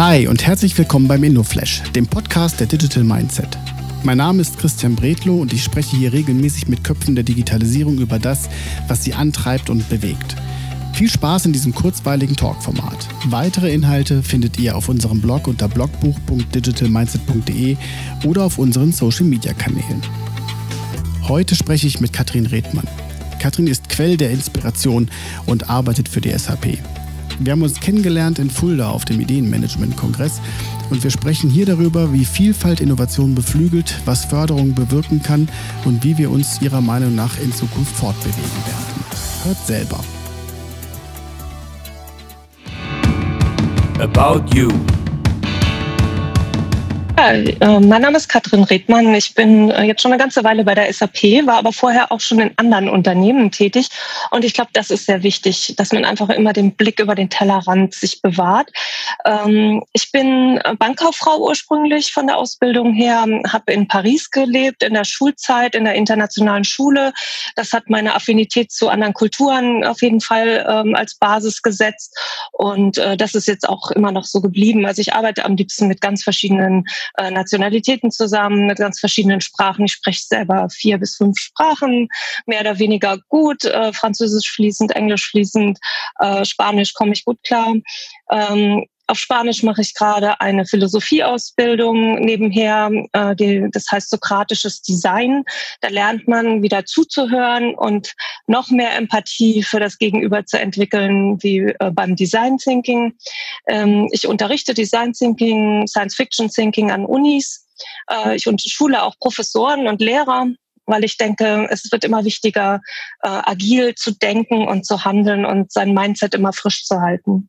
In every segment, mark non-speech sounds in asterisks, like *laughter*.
Hi und herzlich willkommen beim InnoFlash, dem Podcast der Digital Mindset. Mein Name ist Christian Bredlow und ich spreche hier regelmäßig mit Köpfen der Digitalisierung über das, was sie antreibt und bewegt. Viel Spaß in diesem kurzweiligen Talkformat. Weitere Inhalte findet ihr auf unserem Blog unter blogbuch.digitalmindset.de oder auf unseren Social Media Kanälen. Heute spreche ich mit Katrin Redmann. Katrin ist Quell der Inspiration und arbeitet für die SAP. Wir haben uns kennengelernt in Fulda auf dem Ideenmanagement-Kongress und wir sprechen hier darüber, wie Vielfalt Innovation beflügelt, was Förderung bewirken kann und wie wir uns ihrer Meinung nach in Zukunft fortbewegen werden. Hört selber. About You ja, äh, mein Name ist Katrin Redmann. Ich bin äh, jetzt schon eine ganze Weile bei der SAP, war aber vorher auch schon in anderen Unternehmen tätig. Und ich glaube, das ist sehr wichtig, dass man einfach immer den Blick über den Tellerrand sich bewahrt. Ähm, ich bin Bankkauffrau ursprünglich von der Ausbildung her, habe in Paris gelebt, in der Schulzeit, in der internationalen Schule. Das hat meine Affinität zu anderen Kulturen auf jeden Fall ähm, als Basis gesetzt. Und äh, das ist jetzt auch immer noch so geblieben. Also ich arbeite am liebsten mit ganz verschiedenen äh, Nationalitäten zusammen mit ganz verschiedenen Sprachen. Ich spreche selber vier bis fünf Sprachen, mehr oder weniger gut. Äh, Französisch fließend, Englisch fließend, äh, Spanisch komme ich gut klar. Ähm, auf Spanisch mache ich gerade eine Philosophieausbildung nebenher, äh, die, das heißt sokratisches Design. Da lernt man wieder zuzuhören und noch mehr Empathie für das Gegenüber zu entwickeln, wie äh, beim Design Thinking. Ähm, ich unterrichte Design Thinking, Science Fiction Thinking an Unis. Äh, ich schule auch Professoren und Lehrer weil ich denke, es wird immer wichtiger, äh, agil zu denken und zu handeln und sein Mindset immer frisch zu halten.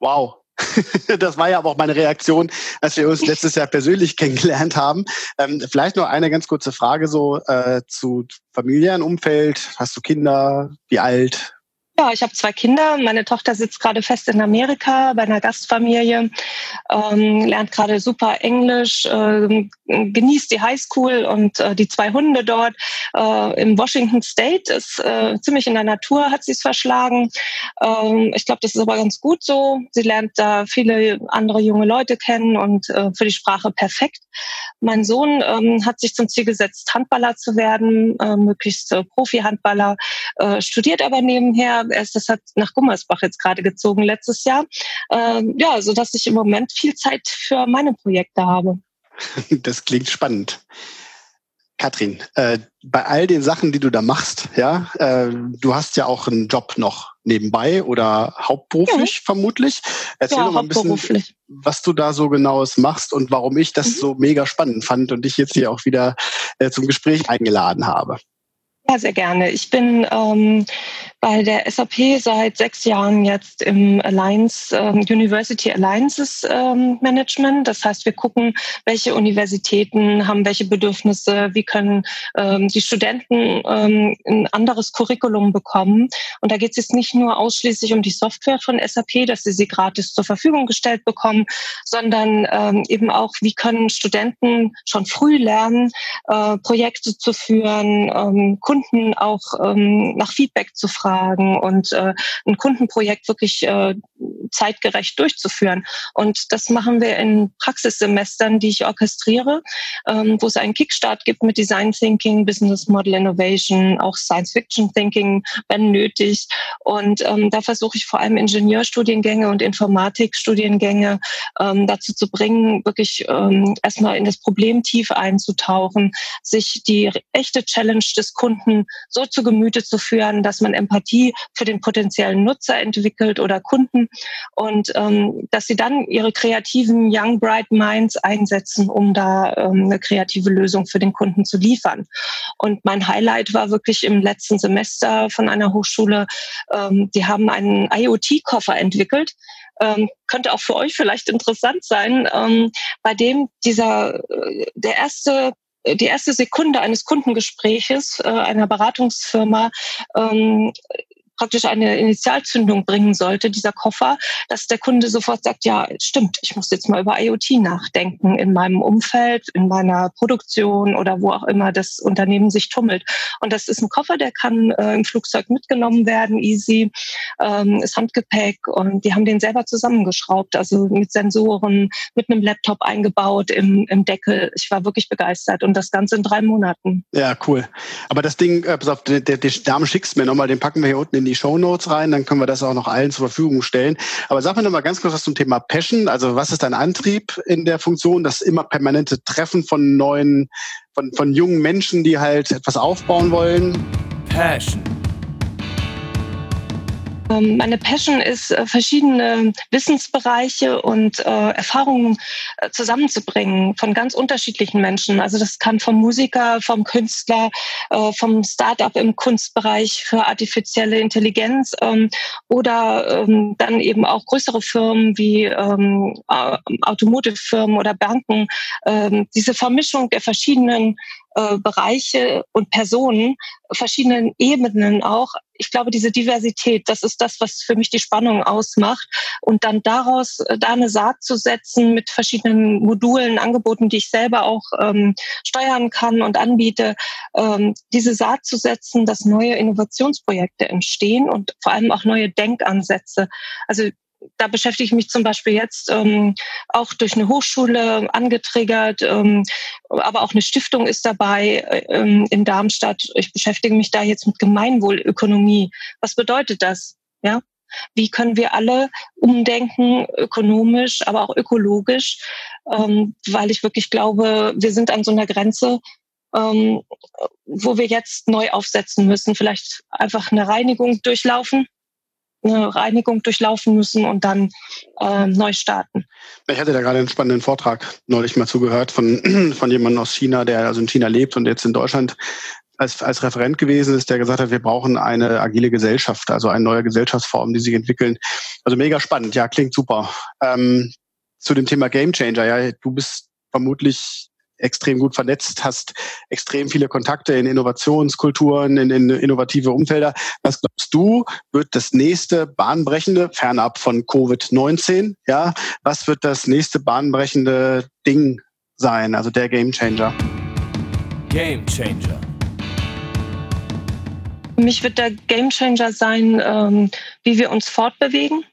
Wow, *laughs* das war ja aber auch meine Reaktion, als wir uns letztes Jahr persönlich kennengelernt haben. Ähm, vielleicht nur eine ganz kurze Frage so äh, zu familiären Umfeld. Hast du Kinder? Wie alt? Ja, ich habe zwei Kinder. Meine Tochter sitzt gerade fest in Amerika bei einer Gastfamilie, ähm, lernt gerade super Englisch, äh, genießt die Highschool und äh, die zwei Hunde dort äh, im Washington State ist äh, ziemlich in der Natur, hat sie es verschlagen. Ähm, ich glaube, das ist aber ganz gut so. Sie lernt da viele andere junge Leute kennen und äh, für die Sprache perfekt. Mein Sohn ähm, hat sich zum Ziel gesetzt, Handballer zu werden, äh, möglichst Profi-Handballer, studiert aber nebenher er ist deshalb nach Gummersbach jetzt gerade gezogen letztes Jahr. Ähm, ja, so dass ich im Moment viel Zeit für meine Projekte habe. *laughs* Das klingt spannend. Katrin, äh, bei all den Sachen, die du da machst, ja, äh, du hast ja auch einen Job noch nebenbei oder hauptberuflich ja. vermutlich. Erzähl ja, doch mal ein bisschen, was du da so genaues machst und warum ich das mhm. so mega spannend fand und dich jetzt hier auch wieder äh, zum Gespräch eingeladen habe. Ja, sehr gerne. Ich bin ähm, bei der SAP seit sechs Jahren jetzt im Alliance, ähm, University Alliances ähm, Management. Das heißt, wir gucken, welche Universitäten haben welche Bedürfnisse, wie können ähm, die Studenten ähm, ein anderes Curriculum bekommen. Und da geht es jetzt nicht nur ausschließlich um die Software von SAP, dass sie sie gratis zur Verfügung gestellt bekommen, sondern ähm, eben auch, wie können Studenten schon früh lernen, äh, Projekte zu führen, ähm, Kunden auch ähm, nach Feedback zu fragen und äh, ein Kundenprojekt wirklich äh, zeitgerecht durchzuführen. Und das machen wir in Praxissemestern, die ich orchestriere, ähm, wo es einen Kickstart gibt mit Design Thinking, Business Model Innovation, auch Science Fiction Thinking, wenn nötig. Und ähm, da versuche ich vor allem Ingenieurstudiengänge und Informatikstudiengänge ähm, dazu zu bringen, wirklich ähm, erstmal in das Problem tief einzutauchen, sich die echte Challenge des Kunden so zu Gemüte zu führen, dass man Empathie für den potenziellen Nutzer entwickelt oder Kunden und ähm, dass sie dann ihre kreativen Young Bright Minds einsetzen, um da ähm, eine kreative Lösung für den Kunden zu liefern. Und mein Highlight war wirklich im letzten Semester von einer Hochschule, ähm, die haben einen IoT-Koffer entwickelt, ähm, könnte auch für euch vielleicht interessant sein, ähm, bei dem dieser äh, der erste die erste Sekunde eines Kundengespräches äh, einer Beratungsfirma ähm, praktisch eine Initialzündung bringen sollte, dieser Koffer, dass der Kunde sofort sagt, ja, stimmt, ich muss jetzt mal über IoT nachdenken in meinem Umfeld, in meiner Produktion oder wo auch immer das Unternehmen sich tummelt. Und das ist ein Koffer, der kann äh, im Flugzeug mitgenommen werden, easy, ähm, ist Handgepäck und die haben den selber zusammengeschraubt, also mit Sensoren, mit einem Laptop eingebaut im, im Deckel. Ich war wirklich begeistert und das Ganze in drei Monaten. Ja, cool. Aber das Ding, äh, pass auf, der, der, der Dame schickst mir nochmal, den packen wir hier unten in die Show Notes rein, dann können wir das auch noch allen zur Verfügung stellen. Aber sag mir nochmal ganz kurz was zum Thema Passion. Also was ist dein Antrieb in der Funktion? Das immer permanente Treffen von neuen, von, von jungen Menschen, die halt etwas aufbauen wollen? Passion. Ähm, meine Passion ist, äh, verschiedene Wissensbereiche und äh, Erfahrungen äh, zusammenzubringen von ganz unterschiedlichen Menschen. Also das kann vom Musiker, vom Künstler, vom Startup im Kunstbereich für artifizielle Intelligenz ähm, oder ähm, dann eben auch größere Firmen wie Automotive-Firmen oder Banken. Diese Vermischung der verschiedenen äh, Bereiche und Personen, verschiedenen Ebenen auch. Ich glaube, diese Diversität, das ist das, was für mich die Spannung ausmacht. Und dann daraus äh, da eine Saat zu setzen mit verschiedenen Modulen, Angeboten, die ich selber auch ähm, steuern kann und anbiete, ähm, diese Saat zu setzen, dass neue Innovationsprojekte entstehen und vor allem auch neue Denkansätze. Also da beschäftige ich mich zum Beispiel jetzt ähm, auch durch eine Hochschule angetriggert, ähm, aber auch eine Stiftung ist dabei äh, ähm, in Darmstadt. Ich beschäftige mich da jetzt mit Gemeinwohlökonomie. Was bedeutet das? Ja, wie können wir alle umdenken, ökonomisch, aber auch ökologisch, ähm, weil ich wirklich glaube, wir sind an so einer Grenze, ähm, wo wir jetzt neu aufsetzen müssen, vielleicht einfach eine Reinigung durchlaufen eine Reinigung durchlaufen müssen und dann äh, neu starten. Ich hatte da gerade einen spannenden Vortrag neulich mal zugehört von, *clears throat* von jemandem aus China, der also in China lebt und jetzt in Deutschland als, als Referent gewesen ist, der gesagt hat, wir brauchen eine agile Gesellschaft, also eine neue Gesellschaftsform, die sich entwickeln. Also mega spannend, ja, klingt super. Ähm, zu dem Thema Game Changer, ja, du bist vermutlich extrem gut vernetzt, hast extrem viele Kontakte in Innovationskulturen, in, in innovative Umfelder. Was glaubst du, wird das nächste bahnbrechende, fernab von Covid-19, ja, was wird das nächste bahnbrechende Ding sein, also der Game Changer? Game Changer. Für mich wird der Game Changer sein, ähm, wie wir uns fortbewegen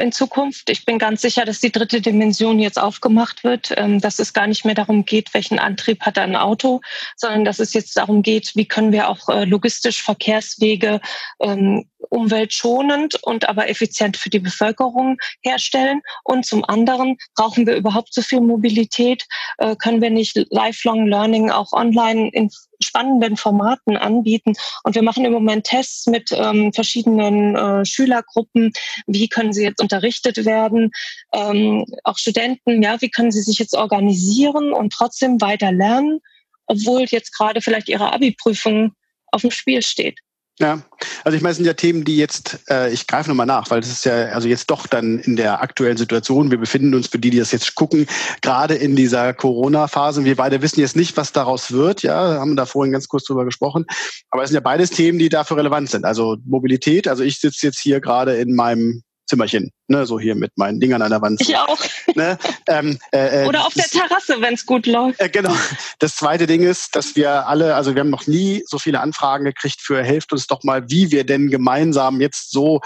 in Zukunft. Ich bin ganz sicher, dass die dritte Dimension jetzt aufgemacht wird, ähm, dass es gar nicht mehr darum geht, welchen Antrieb hat ein Auto, sondern dass es jetzt darum geht, wie können wir auch äh, logistisch Verkehrswege ähm, umweltschonend und aber effizient für die Bevölkerung herstellen. Und zum anderen brauchen wir überhaupt so viel Mobilität, äh, können wir nicht Lifelong Learning auch online in spannenden Formaten anbieten. Und wir machen im Moment Tests mit ähm, verschiedenen äh, Schülergruppen. Wie können sie jetzt unterrichtet werden? Ähm, auch Studenten, ja, wie können sie sich jetzt organisieren und trotzdem weiter lernen, obwohl jetzt gerade vielleicht ihre Abi-Prüfung auf dem Spiel steht? Ja, also ich meine, es sind ja Themen, die jetzt, äh, ich greife nochmal nach, weil das ist ja also jetzt doch dann in der aktuellen Situation. Wir befinden uns für die, die das jetzt gucken, gerade in dieser Corona-Phase. Wir beide wissen jetzt nicht, was daraus wird. Ja, haben da vorhin ganz kurz drüber gesprochen. Aber es sind ja beides Themen, die dafür relevant sind. Also Mobilität. Also ich sitze jetzt hier gerade in meinem Zimmerchen, ne, so hier mit meinen Dingern an der Wand. Ich auch. Ne, ähm, äh, äh Oder auf das, der Terrasse, wenn es gut läuft. Äh, genau. Das zweite Ding ist, dass wir alle, also wir haben noch nie so viele Anfragen gekriegt für helft uns doch mal, wie wir denn gemeinsam jetzt so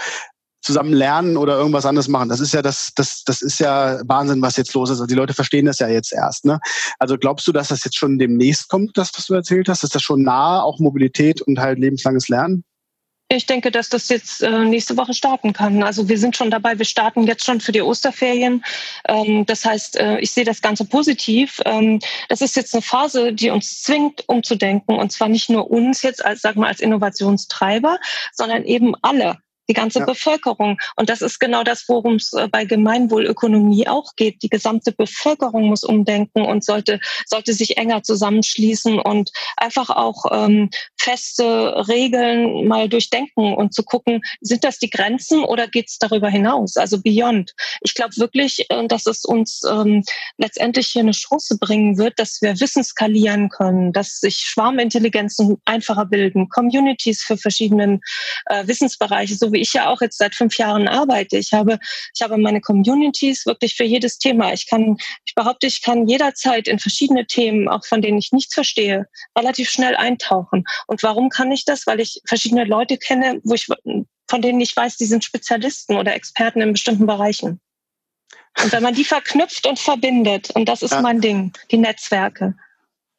zusammen lernen oder irgendwas anderes machen. Das ist ja das, das, das ist ja Wahnsinn, was jetzt los ist. Also die Leute verstehen das ja jetzt erst. Ne? Also glaubst du, dass das jetzt schon demnächst kommt, das, was du erzählt hast? Ist das schon nah, auch Mobilität und halt lebenslanges Lernen? Ich denke, dass das jetzt äh, nächste Woche starten kann. Also wir sind schon dabei, wir starten jetzt schon für die Osterferien. Ähm, das heißt, äh, ich sehe das Ganze positiv. Ähm, das ist jetzt eine Phase, die uns zwingt, umzudenken. Und zwar nicht nur uns jetzt als, sag mal, als Innovationstreiber, sondern eben alle die ganze ja. Bevölkerung. Und das ist genau das, worum es äh, bei Gemeinwohlökonomie auch geht. Die gesamte Bevölkerung muss umdenken und sollte, sollte sich enger zusammenschließen und einfach auch ähm, feste Regeln mal durchdenken und zu gucken, sind das die Grenzen oder geht es darüber hinaus? Also beyond. Ich glaube wirklich, äh, dass es uns ähm, letztendlich hier eine Chance bringen wird, dass wir Wissen skalieren können, dass sich Schwarmintelligenzen einfacher bilden, Communities für verschiedene äh, Wissensbereiche, so wie ich ja auch jetzt seit fünf Jahren arbeite. Ich habe, ich habe meine Communities wirklich für jedes Thema. Ich kann, ich behaupte, ich kann jederzeit in verschiedene Themen, auch von denen ich nichts verstehe, relativ schnell eintauchen. Und warum kann ich das? Weil ich verschiedene Leute kenne, wo ich, von denen ich weiß, die sind Spezialisten oder Experten in bestimmten Bereichen. Und wenn man die verknüpft und verbindet, und das ist ja. mein Ding, die Netzwerke.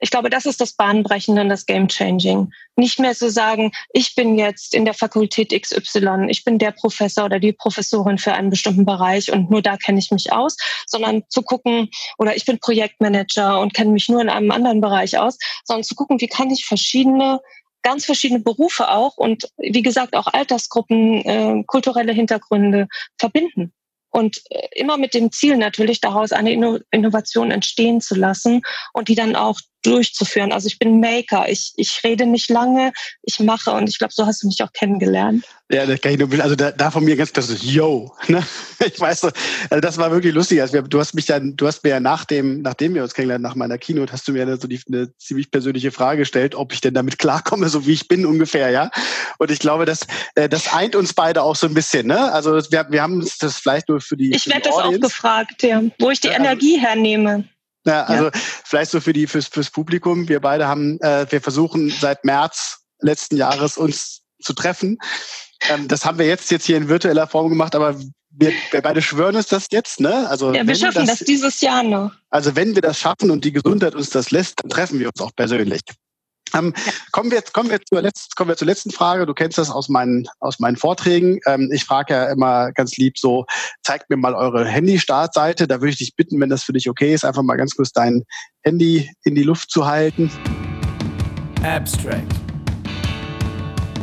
Ich glaube, das ist das Bahnbrechende und das Game Changing. Nicht mehr zu sagen, ich bin jetzt in der Fakultät XY, ich bin der Professor oder die Professorin für einen bestimmten Bereich und nur da kenne ich mich aus, sondern zu gucken, oder ich bin Projektmanager und kenne mich nur in einem anderen Bereich aus, sondern zu gucken, wie kann ich verschiedene ganz verschiedene Berufe auch und wie gesagt auch Altersgruppen, äh, kulturelle Hintergründe verbinden und äh, immer mit dem Ziel natürlich daraus eine Innovation entstehen zu lassen und die dann auch durchzuführen. Also ich bin Maker. Ich, ich rede nicht lange, ich mache und ich glaube, so hast du mich auch kennengelernt. Ja, das kann ich nur, also da, da von mir ganz klassisch, yo. *laughs* Ne? Ich weiß, also das war wirklich lustig. Also wir, du hast mich dann, du hast mir ja nach dem, nachdem wir uns kennengelernt, nach meiner Keynote, hast du mir so die, eine ziemlich persönliche Frage gestellt, ob ich denn damit klarkomme, so wie ich bin ungefähr, ja. Und ich glaube, das, äh, das eint uns beide auch so ein bisschen, ne? Also wir, wir haben das vielleicht nur für die. Ich werde das auch gefragt, ja, wo ich die ja, Energie hernehme. Ja, also ja. vielleicht so für die fürs, fürs Publikum. Wir beide haben, äh, wir versuchen seit März letzten Jahres uns zu treffen. Ähm, das haben wir jetzt jetzt hier in virtueller Form gemacht, aber wir, wir beide schwören uns das jetzt, ne? Also ja, wir schaffen das, das dieses Jahr noch. Also wenn wir das schaffen und die Gesundheit uns das lässt, dann treffen wir uns auch persönlich. Ähm, ja. kommen, wir kommen, wir zur letzten, kommen wir zur letzten Frage. Du kennst das aus meinen, aus meinen Vorträgen. Ähm, ich frage ja immer ganz lieb so, zeigt mir mal eure Handy-Startseite. Da würde ich dich bitten, wenn das für dich okay ist, einfach mal ganz kurz dein Handy in die Luft zu halten. Abstract.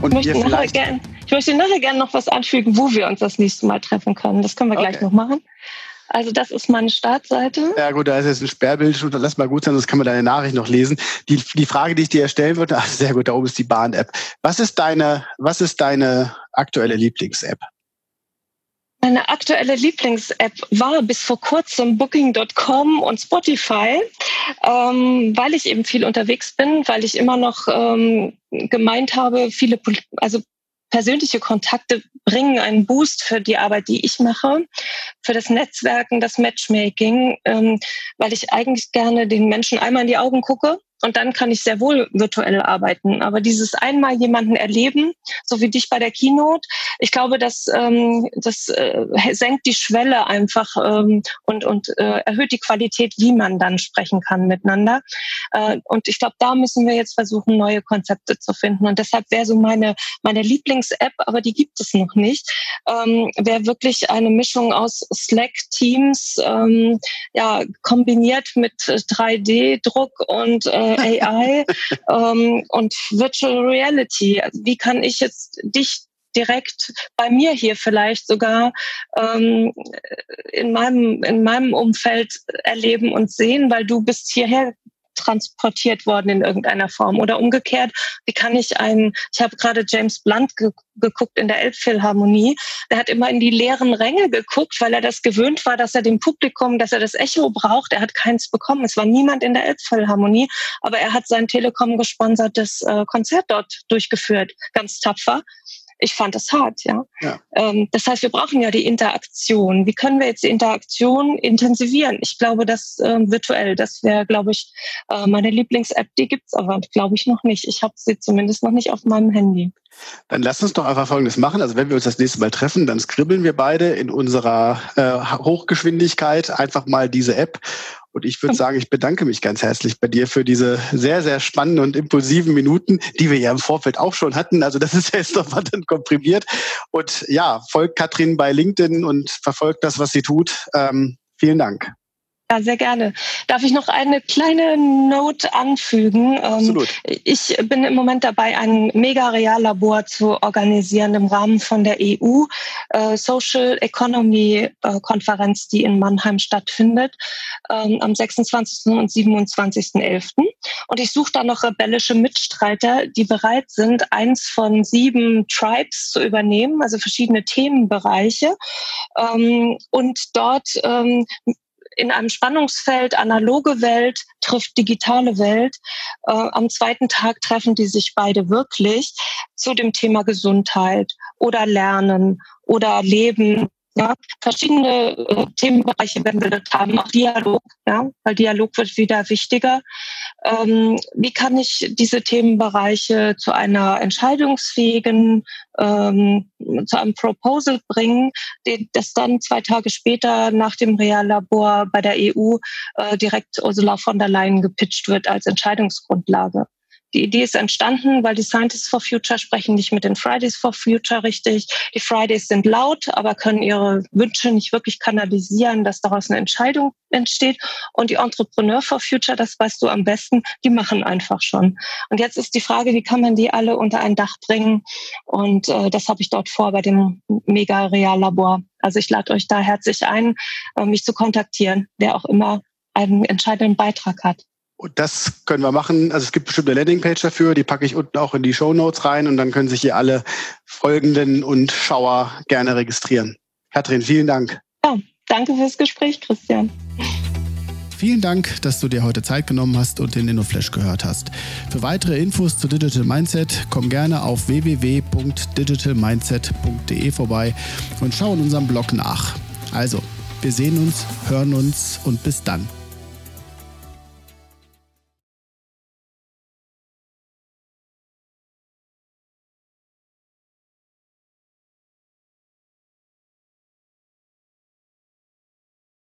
Und ich, möchte nachher gern, ich möchte nachher gerne noch was anfügen, wo wir uns das nächste Mal treffen können. Das können wir okay. gleich noch machen. Also das ist meine Startseite. Ja gut, da ist jetzt ein Sperrbild, lass mal gut sein, sonst kann man deine Nachricht noch lesen. Die, die Frage, die ich dir erstellen würde, ach, *laughs* sehr gut, da oben ist die Bahn-App. Was ist deine, was ist deine aktuelle Lieblings-App? Meine aktuelle Lieblings-App war bis vor kurzem Booking.com und Spotify, ähm, weil ich eben viel unterwegs bin, weil ich immer noch ähm, gemeint habe, viele, also persönliche Kontakte bringen einen Boost für die Arbeit, die ich mache, für das Netzwerken, das Matchmaking, ähm, weil ich eigentlich gerne den Menschen einmal in die Augen gucke und dann kann ich sehr wohl virtuell arbeiten. Aber dieses einmal jemanden erleben, so wie dich bei der Keynote, ich glaube, das, ähm, das äh, senkt die Schwelle einfach ähm, und, und äh, erhöht die Qualität, wie man dann sprechen kann miteinander. Äh, und ich glaube, da müssen wir jetzt versuchen, neue Konzepte zu finden. Und deshalb wäre so meine, meine Lieblings-App, aber die gibt es noch nicht, ähm, wäre wirklich eine Mischung aus Slack-Teams, ähm, ja, kombiniert mit 3D-Druck und äh, AI ähm, und Virtual Reality. Also wie kann ich jetzt dich direkt bei mir hier vielleicht sogar ähm, in meinem in meinem Umfeld erleben und sehen, weil du bist hierher transportiert worden in irgendeiner Form. Oder umgekehrt, wie kann ich einen, ich habe gerade James Blunt ge geguckt in der Elbphilharmonie, der hat immer in die leeren Ränge geguckt, weil er das gewöhnt war, dass er dem Publikum, dass er das Echo braucht. Er hat keins bekommen. Es war niemand in der Elbphilharmonie, aber er hat sein Telekom gesponsertes äh, Konzert dort durchgeführt, ganz tapfer ich fand das hart, ja. ja. Ähm, das heißt, wir brauchen ja die Interaktion. Wie können wir jetzt die Interaktion intensivieren? Ich glaube, das äh, virtuell, das wäre, glaube ich, äh, meine Lieblings-App. Die gibt's aber, glaube ich, noch nicht. Ich habe sie zumindest noch nicht auf meinem Handy. Dann lass uns doch einfach Folgendes machen. Also wenn wir uns das nächste Mal treffen, dann skribbeln wir beide in unserer äh, Hochgeschwindigkeit einfach mal diese App und ich würde *laughs* sagen, ich bedanke mich ganz herzlich bei dir für diese sehr, sehr spannenden und impulsiven Minuten, die wir ja im Vorfeld auch schon hatten. Also das *laughs* ist ja jetzt nochmal dann komprimiert. Und ja, folgt Katrin bei LinkedIn und verfolgt das, was sie tut. Ähm, vielen Dank. Ja, sehr gerne. Darf ich noch eine kleine Note anfügen? Ähm, Absolut. Ich bin im Moment dabei, ein Mega-Reallabor zu organisieren im Rahmen von der EU äh, Social Economy äh, Konferenz, die in Mannheim stattfindet, ähm, am 26. und 27.11. Und ich suche da noch rebellische Mitstreiter, die bereit sind, eins von sieben Tribes zu übernehmen, also verschiedene Themenbereiche ähm, und dort in einem Spannungsfeld analoge Welt trifft digitale Welt. Äh, am zweiten Tag treffen die sich beide wirklich zu dem Thema Gesundheit oder Lernen oder Leben ja, verschiedene äh, Themenbereiche dort haben, auch Dialog, ja, weil Dialog wird wieder wichtiger. Ähm, wie kann ich diese Themenbereiche zu einer entscheidungsfähigen, ähm, zu einem Proposal bringen, die, das dann zwei Tage später nach dem Reallabor bei der EU äh, direkt Ursula von der Leyen gepitcht wird als Entscheidungsgrundlage? Die Idee ist entstanden, weil die Scientists for Future sprechen nicht mit den Fridays for Future richtig. Die Fridays sind laut, aber können ihre Wünsche nicht wirklich kanalisieren, dass daraus eine Entscheidung entsteht. Und die Entrepreneur for Future, das weißt du am besten, die machen einfach schon. Und jetzt ist die Frage, wie kann man die alle unter ein Dach bringen? Und äh, das habe ich dort vor bei dem Mega-Real-Labor. Also ich lade euch da herzlich ein, äh, mich zu kontaktieren, wer auch immer einen entscheidenden Beitrag hat. Und das können wir machen. Also es gibt bestimmt eine Landingpage dafür, die packe ich unten auch in die Show Notes rein und dann können sich hier alle Folgenden und Schauer gerne registrieren. Katrin, vielen Dank. Ja, danke fürs Gespräch, Christian. Vielen Dank, dass du dir heute Zeit genommen hast und den InnoFlash gehört hast. Für weitere Infos zu Digital Mindset komm gerne auf www.digitalmindset.de vorbei und schau in unserem Blog nach. Also, wir sehen uns, hören uns und bis dann.